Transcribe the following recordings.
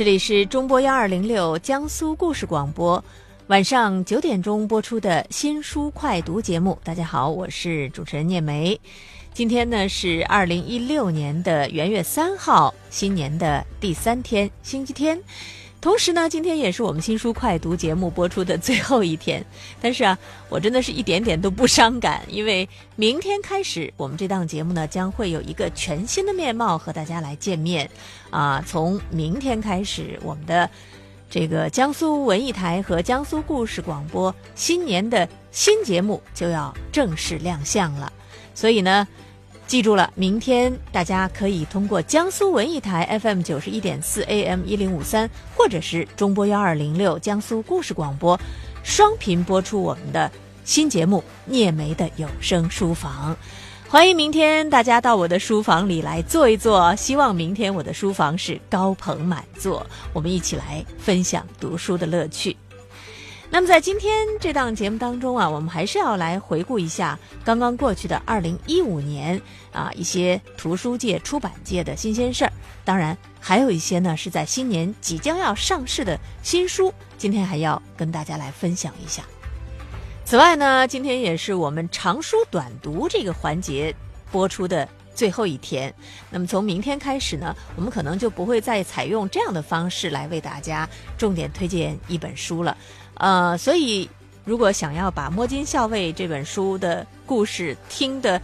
这里是中波幺二零六江苏故事广播，晚上九点钟播出的新书快读节目。大家好，我是主持人聂梅。今天呢是二零一六年的元月三号，新年的第三天，星期天。同时呢，今天也是我们新书快读节目播出的最后一天。但是啊，我真的是一点点都不伤感，因为明天开始，我们这档节目呢将会有一个全新的面貌和大家来见面。啊，从明天开始，我们的这个江苏文艺台和江苏故事广播新年的新节目就要正式亮相了。所以呢。记住了，明天大家可以通过江苏文艺台 FM 九十一点四 AM 一零五三，或者是中波幺二零六江苏故事广播，双频播出我们的新节目《聂梅的有声书房》。欢迎明天大家到我的书房里来坐一坐，希望明天我的书房是高朋满座，我们一起来分享读书的乐趣。那么在今天这档节目当中啊，我们还是要来回顾一下刚刚过去的二零一五年啊一些图书界、出版界的新鲜事儿。当然，还有一些呢是在新年即将要上市的新书，今天还要跟大家来分享一下。此外呢，今天也是我们长书短读这个环节播出的最后一天。那么从明天开始呢，我们可能就不会再采用这样的方式来为大家重点推荐一本书了。呃，所以如果想要把《摸金校尉》这本书的故事听得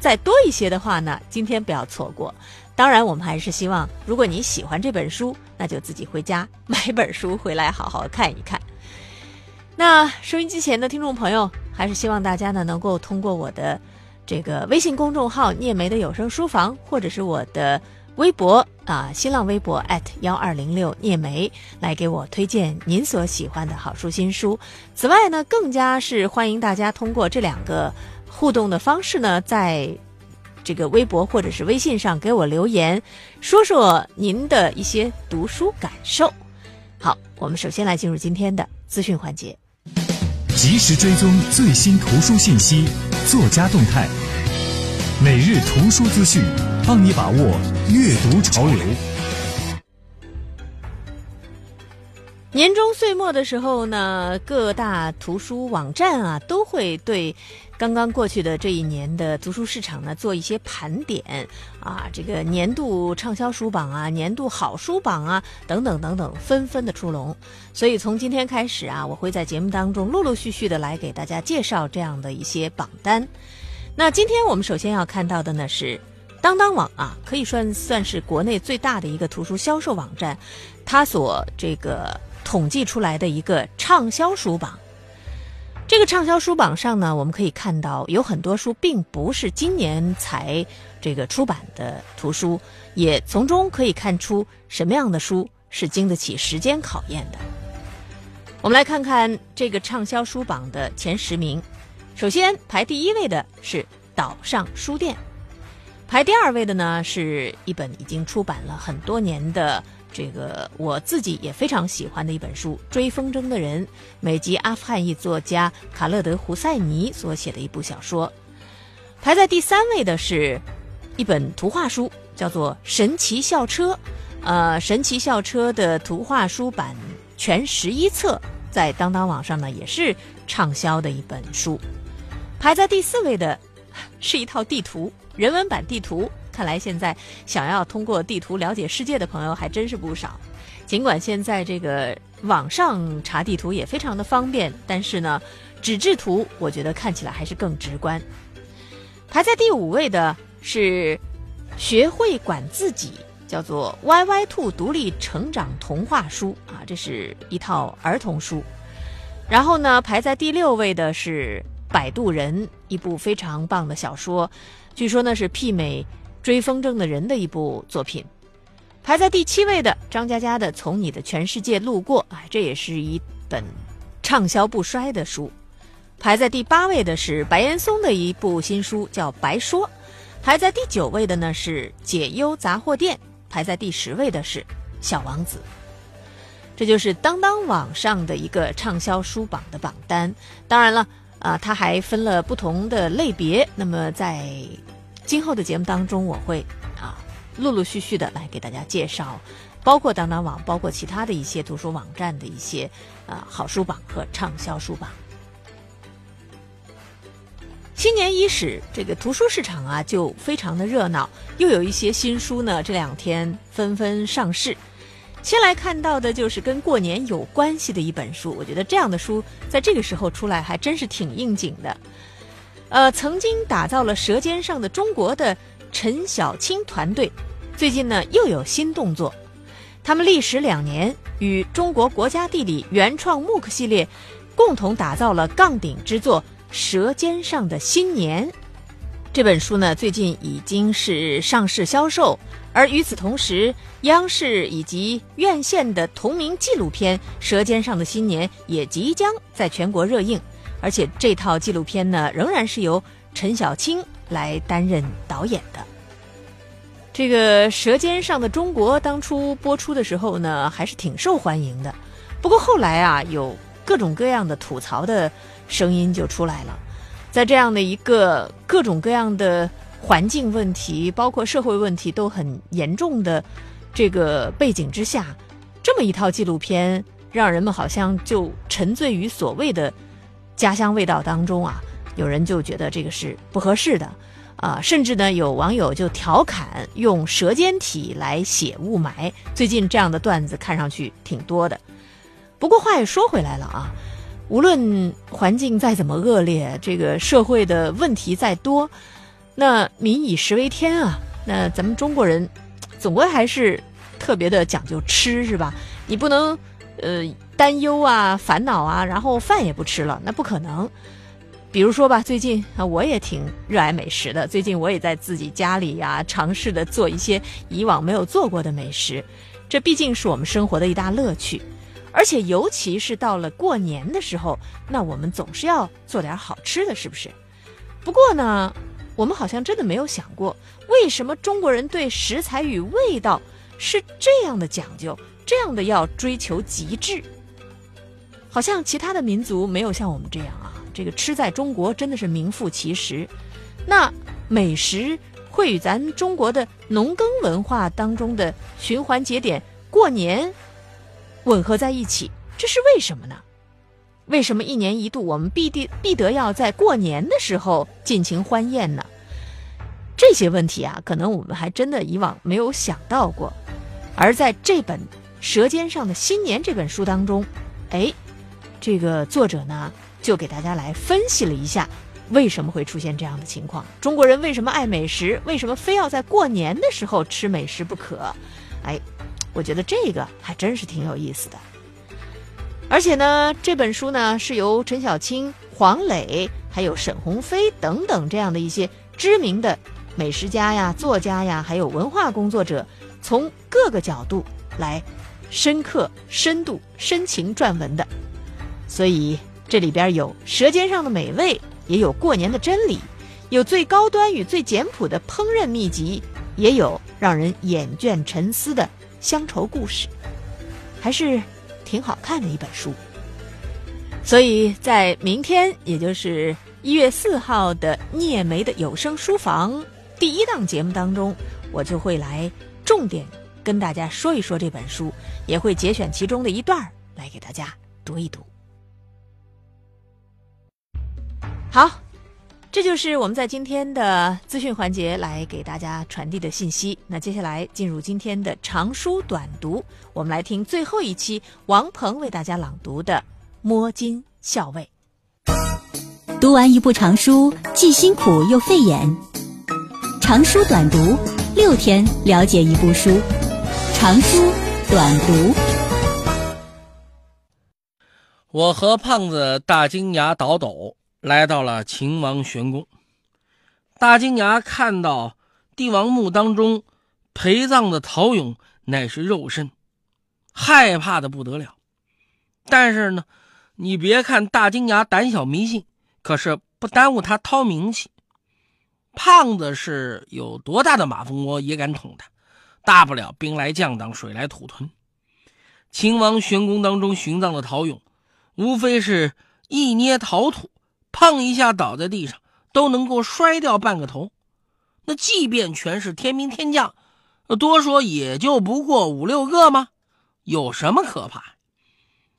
再多一些的话呢，今天不要错过。当然，我们还是希望，如果你喜欢这本书，那就自己回家买本书回来好好看一看。那收音机前的听众朋友，还是希望大家呢能够通过我的这个微信公众号“聂梅的有声书房”或者是我的。微博啊，新浪微博幺二零六聂梅来给我推荐您所喜欢的好书新书。此外呢，更加是欢迎大家通过这两个互动的方式呢，在这个微博或者是微信上给我留言，说说您的一些读书感受。好，我们首先来进入今天的资讯环节，及时追踪最新图书信息、作家动态，每日图书资讯。帮你把握阅读潮流。年终岁末的时候呢，各大图书网站啊都会对刚刚过去的这一年的图书市场呢做一些盘点啊，这个年度畅销书榜啊、年度好书榜啊等等等等纷纷的出笼。所以从今天开始啊，我会在节目当中陆陆续续的来给大家介绍这样的一些榜单。那今天我们首先要看到的呢是。当当网啊，可以算算是国内最大的一个图书销售网站，它所这个统计出来的一个畅销书榜。这个畅销书榜上呢，我们可以看到有很多书并不是今年才这个出版的图书，也从中可以看出什么样的书是经得起时间考验的。我们来看看这个畅销书榜的前十名，首先排第一位的是岛上书店。排第二位的呢，是一本已经出版了很多年的这个我自己也非常喜欢的一本书《追风筝的人》，美籍阿富汗裔作家卡勒德·胡塞尼所写的一部小说。排在第三位的是一本图画书，叫做《神奇校车》，呃，《神奇校车》的图画书版全十一册，在当当网上呢也是畅销的一本书。排在第四位的是一套地图。人文版地图，看来现在想要通过地图了解世界的朋友还真是不少。尽管现在这个网上查地图也非常的方便，但是呢，纸质图我觉得看起来还是更直观。排在第五位的是《学会管自己》，叫做《歪歪兔独立成长童话书》啊，这是一套儿童书。然后呢，排在第六位的是《摆渡人》，一部非常棒的小说。据说呢是媲美《追风筝的人》的一部作品，排在第七位的张嘉佳的《从你的全世界路过》，哎，这也是一本畅销不衰的书。排在第八位的是白岩松的一部新书，叫《白说》。排在第九位的呢是《解忧杂货店》，排在第十位的是《小王子》。这就是当当网上的一个畅销书榜的榜单。当然了。啊，它还分了不同的类别。那么在今后的节目当中，我会啊陆陆续续的来给大家介绍包括当当网，包括其他的一些图书网站的一些啊好书榜和畅销书榜。新年伊始，这个图书市场啊就非常的热闹，又有一些新书呢，这两天纷纷上市。先来看到的就是跟过年有关系的一本书，我觉得这样的书在这个时候出来还真是挺应景的。呃，曾经打造了《舌尖上的中国》的陈小青团队，最近呢又有新动作。他们历时两年，与中国国家地理原创木刻系列共同打造了杠顶之作。《舌尖上的新年》这本书呢，最近已经是上市销售。而与此同时，央视以及院线的同名纪录片《舌尖上的新年》也即将在全国热映。而且这套纪录片呢，仍然是由陈小青来担任导演的。这个《舌尖上的中国》当初播出的时候呢，还是挺受欢迎的。不过后来啊，有各种各样的吐槽的。声音就出来了，在这样的一个各种各样的环境问题，包括社会问题都很严重的这个背景之下，这么一套纪录片，让人们好像就沉醉于所谓的家乡味道当中啊。有人就觉得这个是不合适的啊，甚至呢有网友就调侃用舌尖体来写雾霾。最近这样的段子看上去挺多的。不过话也说回来了啊。无论环境再怎么恶劣，这个社会的问题再多，那民以食为天啊。那咱们中国人，总归还是特别的讲究吃，是吧？你不能呃担忧啊、烦恼啊，然后饭也不吃了，那不可能。比如说吧，最近啊，我也挺热爱美食的。最近我也在自己家里呀，尝试的做一些以往没有做过的美食。这毕竟是我们生活的一大乐趣。而且，尤其是到了过年的时候，那我们总是要做点好吃的，是不是？不过呢，我们好像真的没有想过，为什么中国人对食材与味道是这样的讲究，这样的要追求极致。好像其他的民族没有像我们这样啊，这个吃在中国真的是名副其实。那美食会与咱中国的农耕文化当中的循环节点过年。吻合在一起，这是为什么呢？为什么一年一度我们必定必得要在过年的时候尽情欢宴呢？这些问题啊，可能我们还真的以往没有想到过。而在这本《舌尖上的新年》这本书当中，哎，这个作者呢就给大家来分析了一下为什么会出现这样的情况。中国人为什么爱美食？为什么非要在过年的时候吃美食不可？哎。我觉得这个还真是挺有意思的，而且呢，这本书呢是由陈小青、黄磊还有沈鸿飞等等这样的一些知名的美食家呀、作家呀，还有文化工作者，从各个角度来深刻、深度、深情撰文的。所以这里边有舌尖上的美味，也有过年的真理，有最高端与最简朴的烹饪秘籍，也有让人眼倦沉思的。乡愁故事，还是挺好看的一本书。所以在明天，也就是一月四号的聂梅的有声书房第一档节目当中，我就会来重点跟大家说一说这本书，也会节选其中的一段来给大家读一读。好。这就是我们在今天的资讯环节来给大家传递的信息。那接下来进入今天的长书短读，我们来听最后一期王鹏为大家朗读的《摸金校尉》。读完一部长书，既辛苦又费眼。长书短读，六天了解一部书。长书短读。我和胖子大金牙倒斗。来到了秦王玄宫，大金牙看到帝王墓当中陪葬的陶俑乃是肉身，害怕的不得了。但是呢，你别看大金牙胆小迷信，可是不耽误他掏名气。胖子是有多大的马蜂窝也敢捅他，大不了兵来将挡，水来土屯。秦王玄宫当中寻葬的陶俑，无非是一捏陶土。碰一下倒在地上都能够摔掉半个头，那即便全是天兵天将，多说也就不过五六个吗？有什么可怕？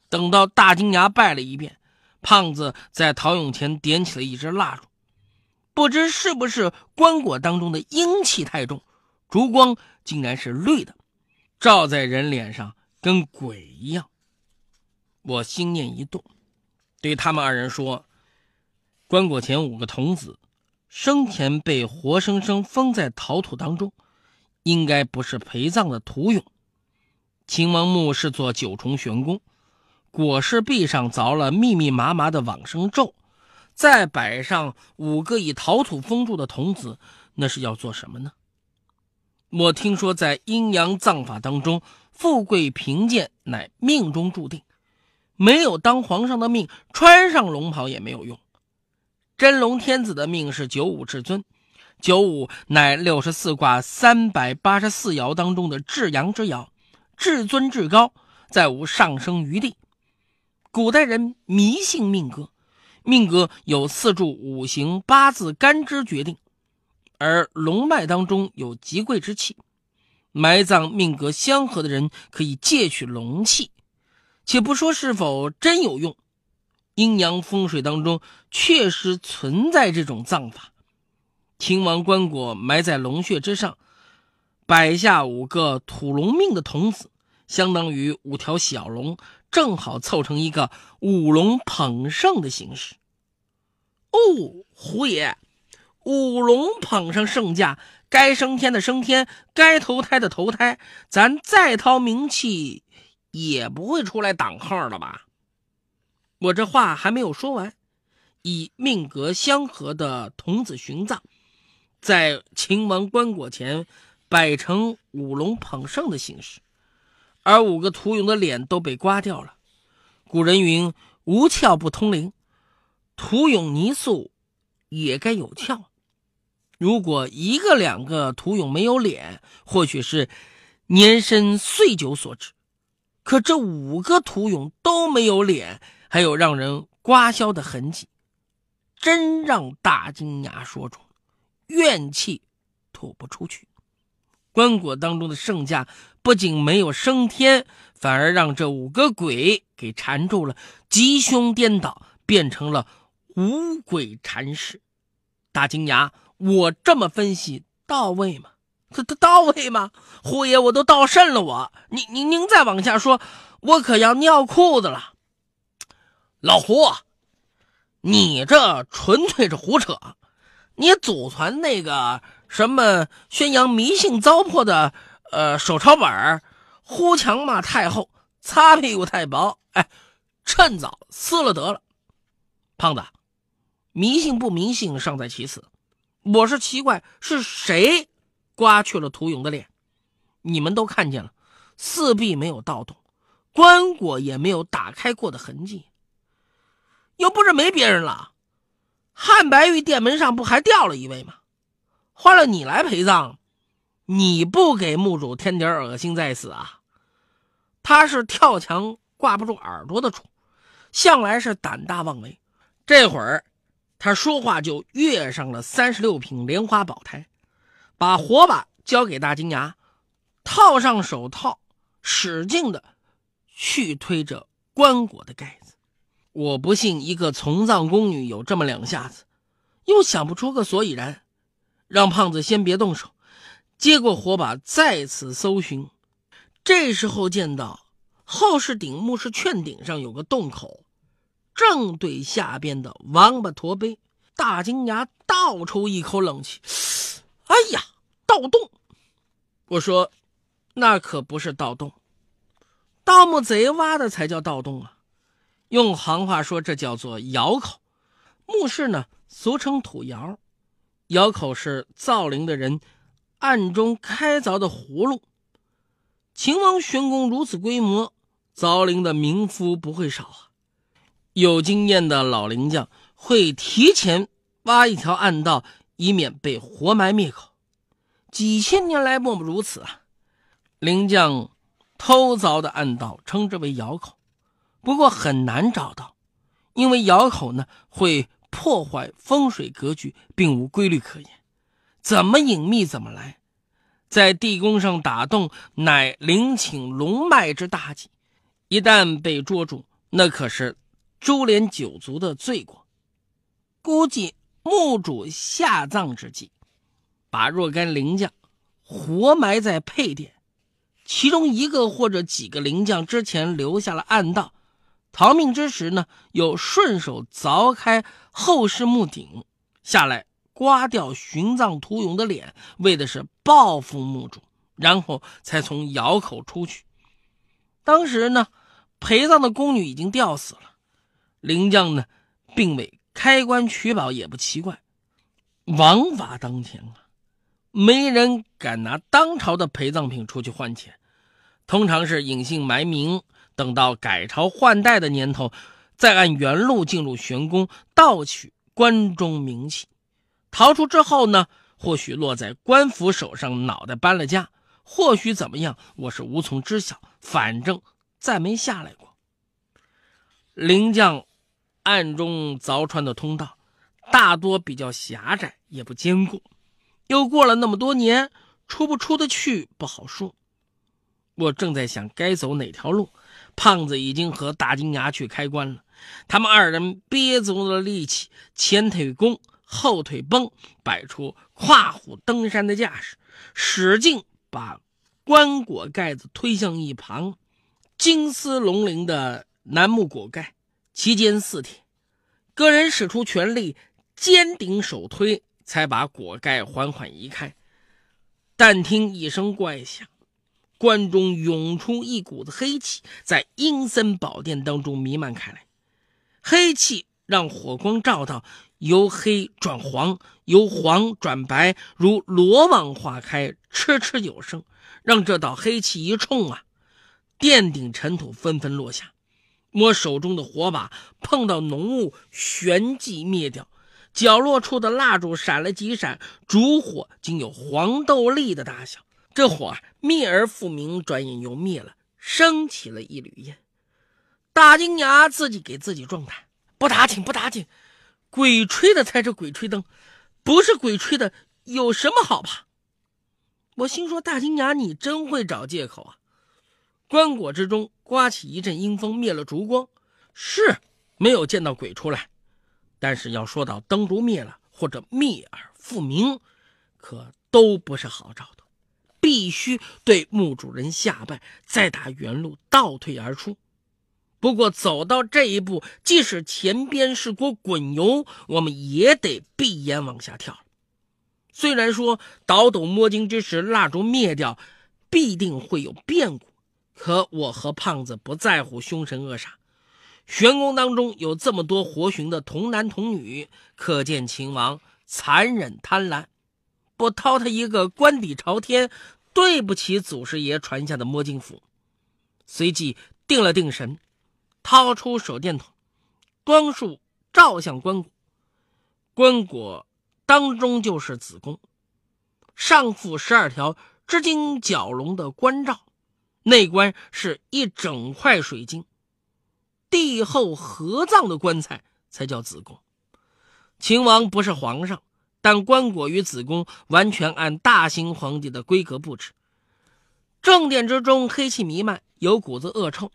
等到大金牙拜了一遍，胖子在陶俑前点起了一支蜡烛，不知是不是棺椁当中的阴气太重，烛光竟然是绿的，照在人脸上跟鬼一样。我心念一动，对他们二人说：“棺椁前五个童子，生前被活生生封在陶土当中，应该不是陪葬的土俑。秦王墓是座九重玄宫，椁室壁上凿了密密麻麻的往生咒，再摆上五个以陶土封住的童子，那是要做什么呢？我听说，在阴阳葬法当中，富贵贫贱乃命中注定。”没有当皇上的命，穿上龙袍也没有用。真龙天子的命是九五至尊，九五乃六十四卦三百八十四爻当中的至阳之爻，至尊至高，再无上升余地。古代人迷信命格，命格有四柱五行八字干支决定，而龙脉当中有极贵之气，埋葬命格相合的人可以借取龙气。且不说是否真有用，阴阳风水当中确实存在这种葬法。秦王棺椁埋在龙穴之上，摆下五个土龙命的童子，相当于五条小龙，正好凑成一个五龙捧圣的形式。哦，胡爷，五龙捧上圣驾，该升天的升天，该投胎的投胎，咱再掏名气。也不会出来挡号了吧？我这话还没有说完，以命格相合的童子寻葬，在秦王棺椁前摆成五龙捧圣的形式，而五个屠俑的脸都被刮掉了。古人云：“无窍不通灵”，屠俑泥塑也该有窍。如果一个两个屠俑没有脸，或许是年深岁久所致。可这五个屠俑都没有脸，还有让人刮削的痕迹，真让大金牙说中，怨气吐不出去。棺椁当中的圣驾不仅没有升天，反而让这五个鬼给缠住了，吉凶颠倒，变成了五鬼缠尸。大金牙，我这么分析到位吗？这这到位吗？胡爷，我都到肾了。我，您您您再往下说，我可要尿裤子了。老胡，你这纯粹是胡扯。你祖传那个什么宣扬迷信糟粕的呃手抄本儿呼强骂太后，擦屁股太薄。哎，趁早撕了得了。胖子，迷信不迷信尚在其次，我是奇怪是谁。刮去了屠勇的脸，你们都看见了，四壁没有盗洞，棺椁也没有打开过的痕迹。又不是没别人了，汉白玉殿门上不还掉了一位吗？换了你来陪葬，你不给墓主添点恶心在死啊？他是跳墙挂不住耳朵的主，向来是胆大妄为。这会儿，他说话就跃上了三十六品莲花宝台。把火把交给大金牙，套上手套，使劲的去推着棺椁的盖子。我不信一个从葬宫女有这么两下子，又想不出个所以然。让胖子先别动手，接过火把再次搜寻。这时候见到后室顶墓室券顶上有个洞口，正对下边的王八驼碑。大金牙倒抽一口冷气。哎呀，盗洞！我说，那可不是盗洞，盗墓贼挖的才叫盗洞啊！用行话说，这叫做窑口。墓室呢，俗称土窑，窑口是造陵的人暗中开凿的葫芦。秦王玄宫如此规模，凿陵的民夫不会少啊。有经验的老陵匠会提前挖一条暗道。以免被活埋灭口，几千年来莫不如此啊！灵将偷凿的暗道称之为窑口，不过很难找到，因为窑口呢会破坏风水格局，并无规律可言，怎么隐秘怎么来。在地宫上打洞，乃灵请龙脉之大忌。一旦被捉住，那可是株连九族的罪过。估计墓主下葬之际，把若干灵将活埋在配殿，其中一个或者几个灵将之前留下了暗道，逃命之时呢，又顺手凿开后室墓顶下来。刮掉殉葬屠勇的脸，为的是报复墓主，然后才从窑口出去。当时呢，陪葬的宫女已经吊死了，灵将呢，并未开棺取宝，也不奇怪。王法当前啊，没人敢拿当朝的陪葬品出去换钱，通常是隐姓埋名，等到改朝换代的年头，再按原路进入玄宫盗取关中名器。逃出之后呢，或许落在官府手上，脑袋搬了家；或许怎么样，我是无从知晓。反正再没下来过。灵将暗中凿穿的通道，大多比较狭窄，也不坚固。又过了那么多年，出不出得去不好说。我正在想该走哪条路，胖子已经和大金牙去开棺了。他们二人憋足了力气，前腿弓。后腿绷，摆出跨虎登山的架势，使劲把棺椁盖子推向一旁。金丝龙鳞的楠木椁盖，其间似铁，个人使出全力，肩顶手推，才把椁盖缓缓移开。但听一声怪响，棺中涌出一股子黑气，在阴森宝殿当中弥漫开来。黑气让火光照到。由黑转黄，由黄转白，如罗网化开，哧哧有声，让这道黑气一冲啊，殿顶尘土纷纷落下。摸手中的火把碰到浓雾，旋即灭掉。角落处的蜡烛闪了几闪，烛火竟有黄豆粒的大小。这火灭而复明，转眼又灭了，升起了一缕烟。大金牙自己给自己壮胆，不打紧，不打紧。鬼吹的才是鬼吹灯，不是鬼吹的，有什么好怕？我心说：“大金牙，你真会找借口啊！”棺椁之中刮起一阵阴风，灭了烛光，是没有见到鬼出来。但是要说到灯烛灭了或者灭而复明，可都不是好兆头，必须对墓主人下拜，再打原路倒退而出。不过走到这一步，即使前边是锅滚油，我们也得闭眼往下跳。虽然说倒斗摸金之时，蜡烛灭掉，必定会有变故，可我和胖子不在乎凶神恶煞。玄宫当中有这么多活寻的童男童女，可见秦王残忍贪婪，不掏他一个官底朝天，对不起祖师爷传下的摸金符。随即定了定神。掏出手电筒，光束照向棺椁，棺椁当中就是子宫，上附十二条织金角龙的关照，内棺是一整块水晶，帝后合葬的棺材才叫子宫。秦王不是皇上，但棺椁与子宫完全按大清皇帝的规格布置。正殿之中黑气弥漫，有股子恶臭。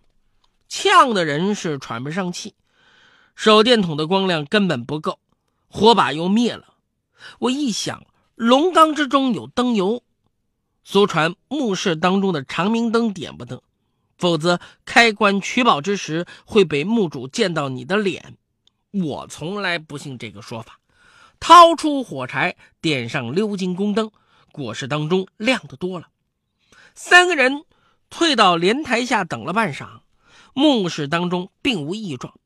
呛的人是喘不上气，手电筒的光亮根本不够，火把又灭了。我一想，龙缸之中有灯油，俗传墓室当中的长明灯点不得，否则开棺取宝之时会被墓主见到你的脸。我从来不信这个说法，掏出火柴，点上鎏金宫灯，果室当中亮得多了。三个人退到莲台下等了半晌。墓室当中并无异状，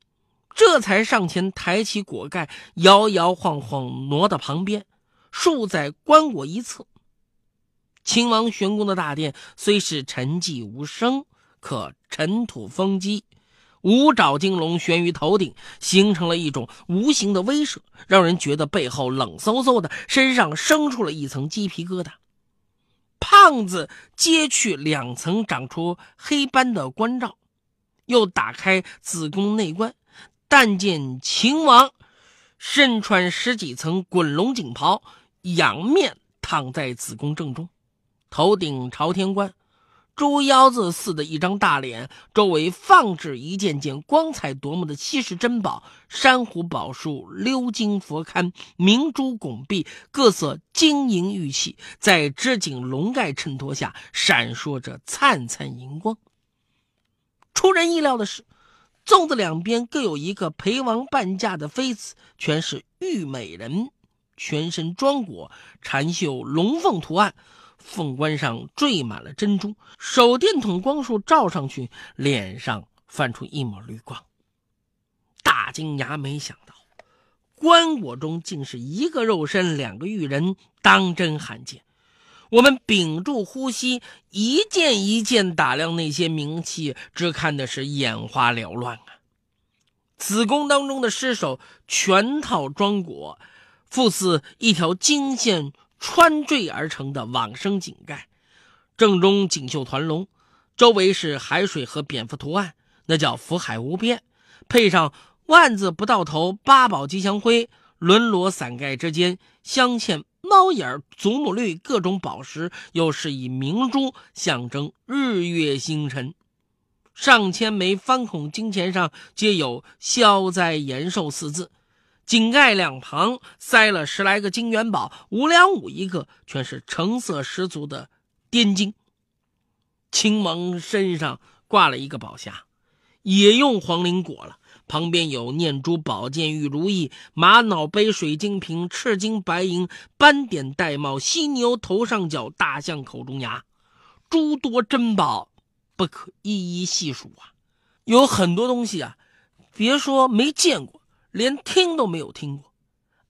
这才上前抬起椁盖，摇摇晃晃挪到旁边，竖在棺椁一侧。秦王玄宫的大殿虽是沉寂无声，可尘土风积，五爪金龙悬于头顶，形成了一种无形的威慑，让人觉得背后冷飕飕的，身上生出了一层鸡皮疙瘩。胖子揭去两层长出黑斑的棺罩。又打开子宫内关，但见秦王身穿十几层滚龙锦袍，仰面躺在子宫正中，头顶朝天冠。猪腰子似的一张大脸，周围放置一件件光彩夺目的稀世珍宝：珊瑚宝树、鎏金佛龛、明珠拱璧，各色晶莹玉器，在织锦龙盖衬托下闪烁着灿灿银光。出人意料的是，粽子两边各有一个陪王伴驾的妃子，全是玉美人，全身装裹，缠绣龙凤图案。凤冠上缀满了珍珠，手电筒光束照上去，脸上泛出一抹绿光。大金牙没想到，棺椁中竟是一个肉身，两个玉人，当真罕见。我们屏住呼吸，一件一件打量那些名器，只看的是眼花缭乱啊！子宫当中的尸首全套装裹，复似一条金线。穿坠而成的往生井盖，正中锦绣团龙，周围是海水和蝙蝠图案，那叫福海无边。配上万字不到头八宝吉祥徽，轮罗伞盖之间镶嵌猫眼、祖母绿各种宝石，又是以明珠象征日月星辰。上千枚方孔金钱上皆有“消灾延寿”四字。井盖两旁塞了十来个金元宝，五两五一个，全是成色十足的滇金。青王身上挂了一个宝匣，也用黄绫裹了，旁边有念珠宝剑、玉如意、玛瑙杯、水晶瓶、赤金白银、斑点玳瑁、犀牛头上角、大象口中牙，诸多珍宝不可一一细数啊！有很多东西啊，别说没见过。连听都没有听过。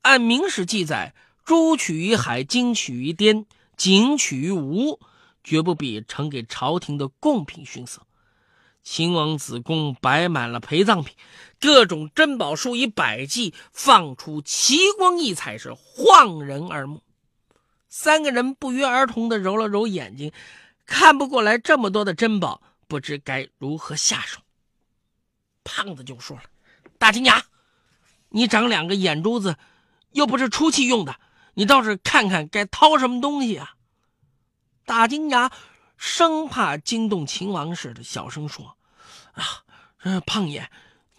按明史记载，珠取于海，金取于滇，锦取于吴，绝不比呈给朝廷的贡品逊色。秦王子宫摆满了陪葬品，各种珍宝数以百计，放出奇光异彩，是晃人耳目。三个人不约而同地揉了揉眼睛，看不过来这么多的珍宝，不知该如何下手。胖子就说了：“大金牙。”你长两个眼珠子，又不是出气用的，你倒是看看该掏什么东西啊！大金牙生怕惊动秦王似的，小声说：“啊，胖爷，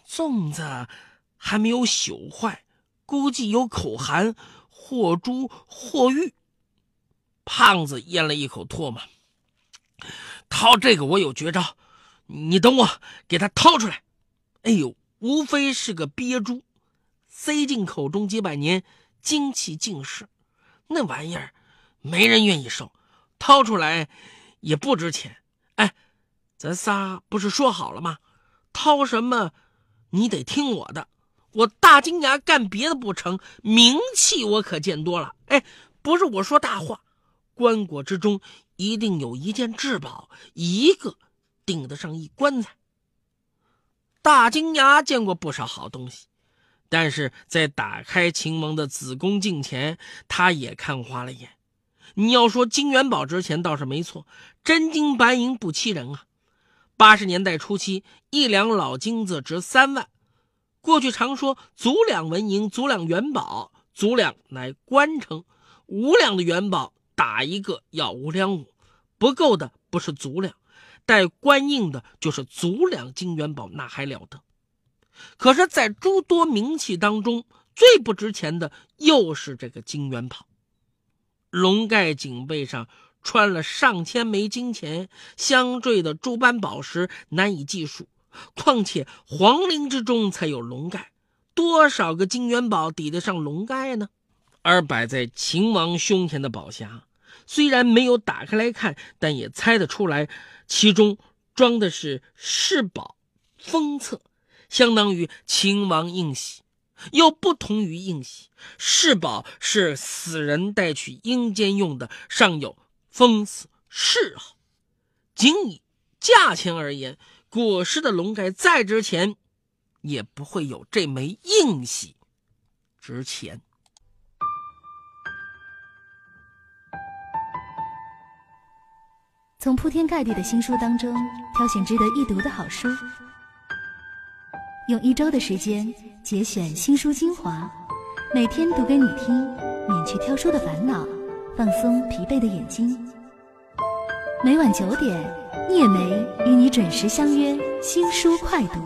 粽子还没有朽坏，估计有口寒，或珠或玉。”胖子咽了一口唾沫，掏这个我有绝招，你等我给他掏出来。哎呦，无非是个鳖珠。塞进口中几百年，精气尽失，那玩意儿没人愿意收，掏出来也不值钱。哎，咱仨不是说好了吗？掏什么，你得听我的。我大金牙干别的不成，名气我可见多了。哎，不是我说大话，棺椁之中一定有一件至宝，一个顶得上一棺材。大金牙见过不少好东西。但是在打开秦王的子宫镜前，他也看花了眼。你要说金元宝值钱，倒是没错，真金白银不欺人啊。八十年代初期，一两老金子值三万。过去常说足两纹银，足两元宝，足两乃官称，五两的元宝打一个要五两五，不够的不是足两，带官印的就是足两金元宝，那还了得。可是，在诸多名器当中，最不值钱的又是这个金元宝。龙盖颈背上穿了上千枚金钱，镶缀的诸般宝石难以计数。况且皇陵之中才有龙盖，多少个金元宝抵得上龙盖呢？而摆在秦王胸前的宝匣，虽然没有打开来看，但也猜得出来，其中装的是世宝封册。相当于秦王印玺，又不同于印玺。世宝是死人带去阴间用的，上有封死谥号。仅以价钱而言，果尸的龙盖再值钱，也不会有这枚印玺值钱。从铺天盖地的新书当中挑选值得一读的好书。用一周的时间节选新书精华，每天读给你听，免去挑书的烦恼，放松疲惫的眼睛。每晚九点，聂梅与你准时相约新书快读。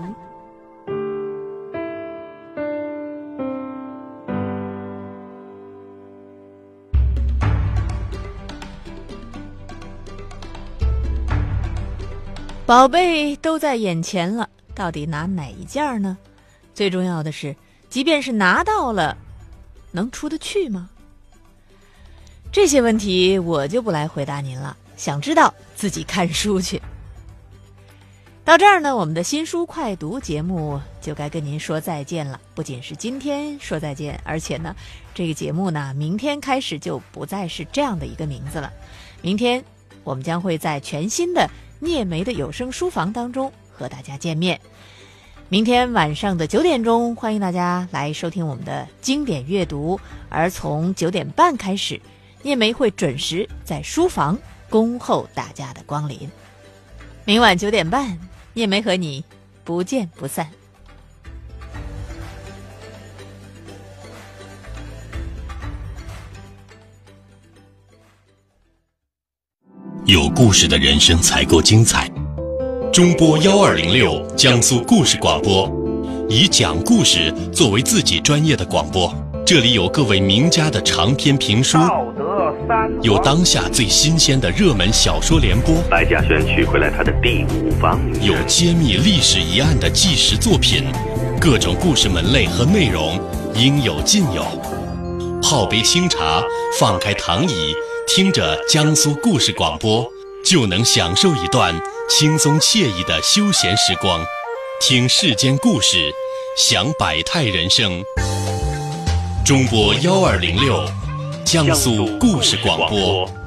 宝贝都在眼前了，到底拿哪一件呢？最重要的是，即便是拿到了，能出得去吗？这些问题我就不来回答您了。想知道自己看书去。到这儿呢，我们的新书快读节目就该跟您说再见了。不仅是今天说再见，而且呢，这个节目呢，明天开始就不再是这样的一个名字了。明天我们将会在全新的。聂梅的有声书房当中和大家见面，明天晚上的九点钟，欢迎大家来收听我们的经典阅读。而从九点半开始，聂梅会准时在书房恭候大家的光临。明晚九点半，聂梅和你不见不散。有故事的人生才够精彩。中波幺二零六江苏故事广播，以讲故事作为自己专业的广播。这里有各位名家的长篇评书，有当下最新鲜的热门小说联播。白嘉轩娶回来他的第五房有揭秘历史疑案的纪实作品，各种故事门类和内容应有尽有。泡杯清茶，放开躺椅。听着江苏故事广播，就能享受一段轻松惬意的休闲时光，听世间故事，享百态人生。中波幺二零六，江苏故事广播。